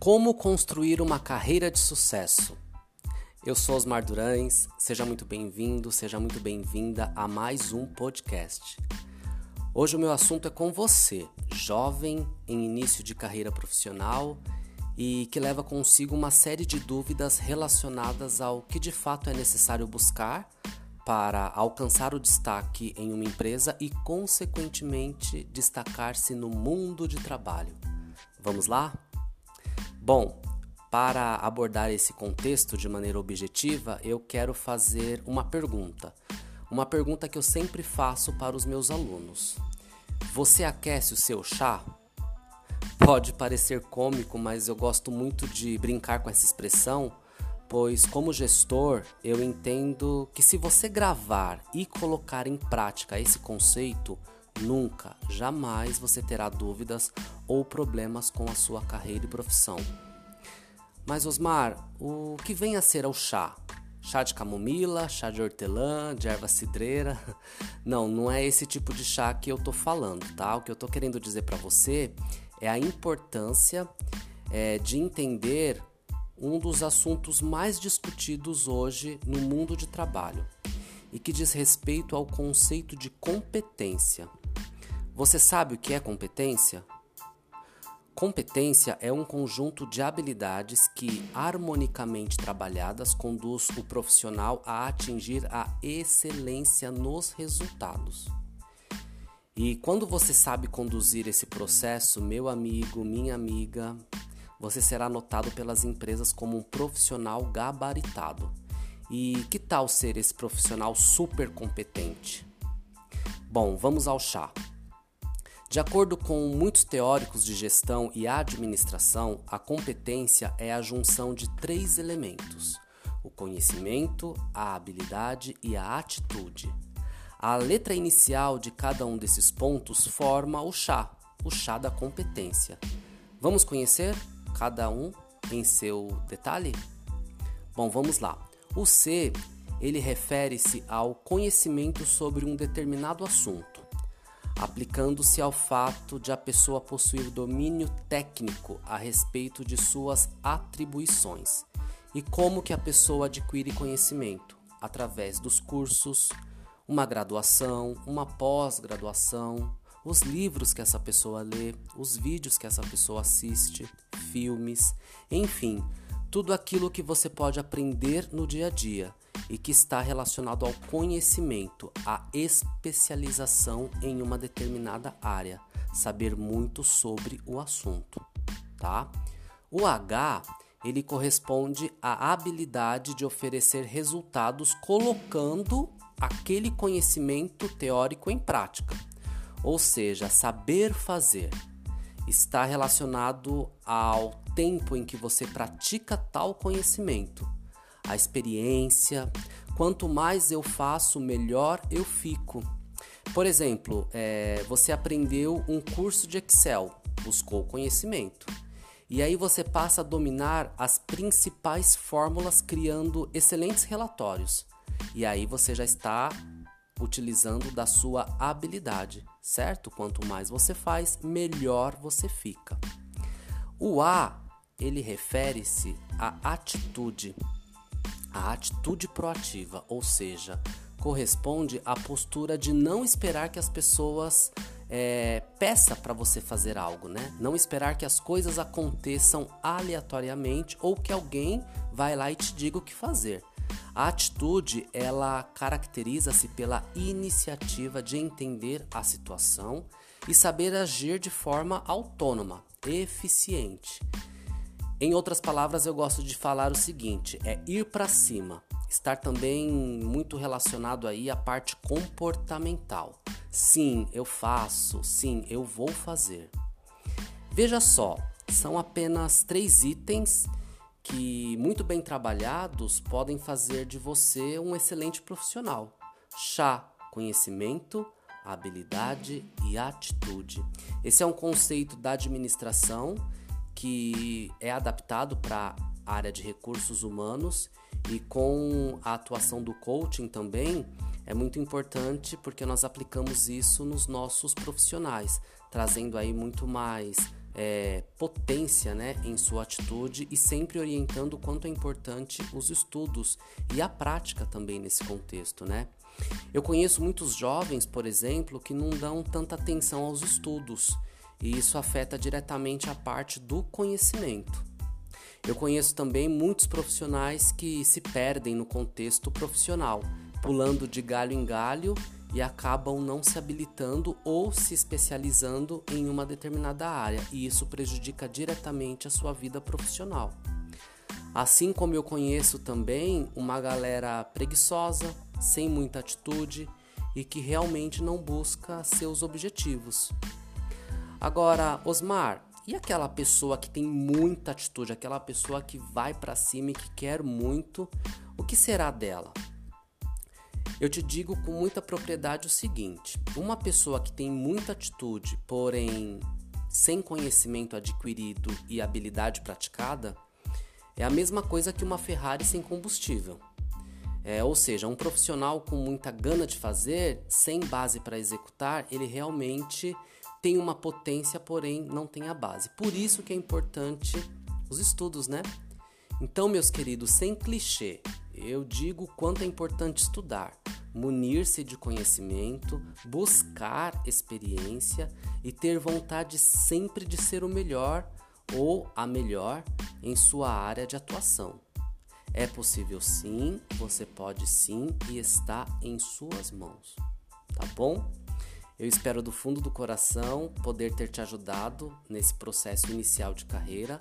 Como construir uma carreira de sucesso? Eu sou Osmar Durães, seja muito bem-vindo, seja muito bem-vinda a mais um podcast. Hoje o meu assunto é com você, jovem em início de carreira profissional e que leva consigo uma série de dúvidas relacionadas ao que de fato é necessário buscar para alcançar o destaque em uma empresa e, consequentemente, destacar-se no mundo de trabalho. Vamos lá? Bom, para abordar esse contexto de maneira objetiva, eu quero fazer uma pergunta. Uma pergunta que eu sempre faço para os meus alunos. Você aquece o seu chá? Pode parecer cômico, mas eu gosto muito de brincar com essa expressão, pois, como gestor, eu entendo que se você gravar e colocar em prática esse conceito, Nunca, jamais você terá dúvidas ou problemas com a sua carreira e profissão. Mas Osmar, o que vem a ser o chá? Chá de camomila, chá de hortelã, de erva cidreira? Não, não é esse tipo de chá que eu tô falando, tá? O que eu tô querendo dizer para você é a importância é, de entender um dos assuntos mais discutidos hoje no mundo de trabalho e que diz respeito ao conceito de competência. Você sabe o que é competência? Competência é um conjunto de habilidades que, harmonicamente trabalhadas, conduz o profissional a atingir a excelência nos resultados. E quando você sabe conduzir esse processo, meu amigo, minha amiga, você será notado pelas empresas como um profissional gabaritado. E que tal ser esse profissional super competente? Bom, vamos ao chá. De acordo com muitos teóricos de gestão e administração, a competência é a junção de três elementos: o conhecimento, a habilidade e a atitude. A letra inicial de cada um desses pontos forma o chá, o chá da competência. Vamos conhecer cada um em seu detalhe? Bom, vamos lá. O C, ele refere-se ao conhecimento sobre um determinado assunto aplicando-se ao fato de a pessoa possuir domínio técnico a respeito de suas atribuições. E como que a pessoa adquire conhecimento? Através dos cursos, uma graduação, uma pós-graduação, os livros que essa pessoa lê, os vídeos que essa pessoa assiste, filmes, enfim, tudo aquilo que você pode aprender no dia a dia e que está relacionado ao conhecimento, à especialização em uma determinada área, saber muito sobre o assunto, tá? O H, ele corresponde à habilidade de oferecer resultados colocando aquele conhecimento teórico em prática. Ou seja, saber fazer está relacionado ao tempo em que você pratica tal conhecimento a experiência. Quanto mais eu faço, melhor eu fico. Por exemplo, é, você aprendeu um curso de Excel, buscou conhecimento. E aí você passa a dominar as principais fórmulas, criando excelentes relatórios. E aí você já está utilizando da sua habilidade, certo? Quanto mais você faz, melhor você fica. O A, ele refere-se à atitude a atitude proativa, ou seja, corresponde à postura de não esperar que as pessoas é, peça para você fazer algo, né? Não esperar que as coisas aconteçam aleatoriamente ou que alguém vai lá e te diga o que fazer. A atitude, ela caracteriza-se pela iniciativa de entender a situação e saber agir de forma autônoma, eficiente. Em outras palavras, eu gosto de falar o seguinte: é ir para cima. Estar também muito relacionado aí à parte comportamental. Sim, eu faço. Sim, eu vou fazer. Veja só, são apenas três itens que, muito bem trabalhados, podem fazer de você um excelente profissional. Chá, conhecimento, habilidade e atitude. Esse é um conceito da administração que é adaptado para a área de recursos humanos e com a atuação do coaching também é muito importante porque nós aplicamos isso nos nossos profissionais, trazendo aí muito mais é, potência né, em sua atitude e sempre orientando o quanto é importante os estudos e a prática também nesse contexto, né? Eu conheço muitos jovens, por exemplo, que não dão tanta atenção aos estudos e isso afeta diretamente a parte do conhecimento. Eu conheço também muitos profissionais que se perdem no contexto profissional, pulando de galho em galho e acabam não se habilitando ou se especializando em uma determinada área, e isso prejudica diretamente a sua vida profissional. Assim como eu conheço também uma galera preguiçosa, sem muita atitude e que realmente não busca seus objetivos. Agora, Osmar, e aquela pessoa que tem muita atitude, aquela pessoa que vai para cima e que quer muito, o que será dela? Eu te digo com muita propriedade o seguinte: uma pessoa que tem muita atitude, porém sem conhecimento adquirido e habilidade praticada, é a mesma coisa que uma Ferrari sem combustível. É, ou seja, um profissional com muita gana de fazer, sem base para executar, ele realmente tem uma potência, porém não tem a base. Por isso que é importante os estudos, né? Então, meus queridos, sem clichê, eu digo quanto é importante estudar, munir-se de conhecimento, buscar experiência e ter vontade sempre de ser o melhor ou a melhor em sua área de atuação. É possível sim, você pode sim e está em suas mãos. Tá bom? Eu espero do fundo do coração poder ter te ajudado nesse processo inicial de carreira.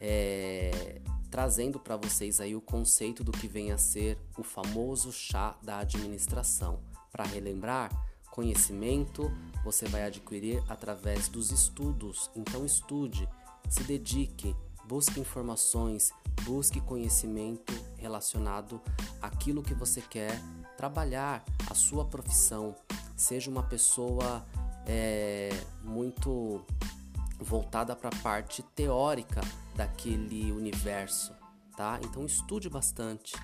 É, trazendo para vocês aí o conceito do que vem a ser o famoso chá da administração. Para relembrar, conhecimento você vai adquirir através dos estudos. Então estude, se dedique, busque informações, busque conhecimento relacionado àquilo que você quer trabalhar, a sua profissão. Seja uma pessoa é, muito voltada para a parte teórica daquele universo, tá? Então estude bastante.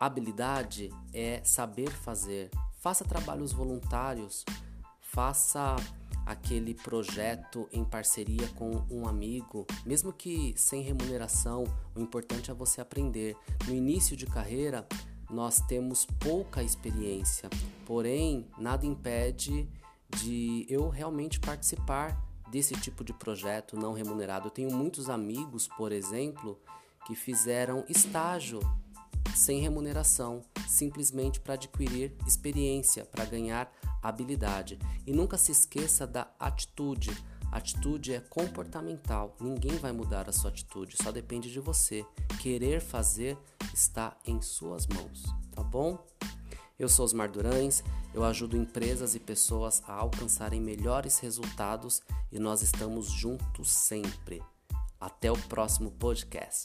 Habilidade é saber fazer. Faça trabalhos voluntários, faça aquele projeto em parceria com um amigo, mesmo que sem remuneração, o importante é você aprender. No início de carreira, nós temos pouca experiência, porém, nada impede de eu realmente participar desse tipo de projeto não remunerado. Eu tenho muitos amigos, por exemplo, que fizeram estágio sem remuneração, simplesmente para adquirir experiência, para ganhar habilidade. E nunca se esqueça da atitude. Atitude é comportamental, ninguém vai mudar a sua atitude, só depende de você. Querer fazer está em suas mãos, tá bom? Eu sou Osmar Durães, eu ajudo empresas e pessoas a alcançarem melhores resultados e nós estamos juntos sempre. Até o próximo podcast.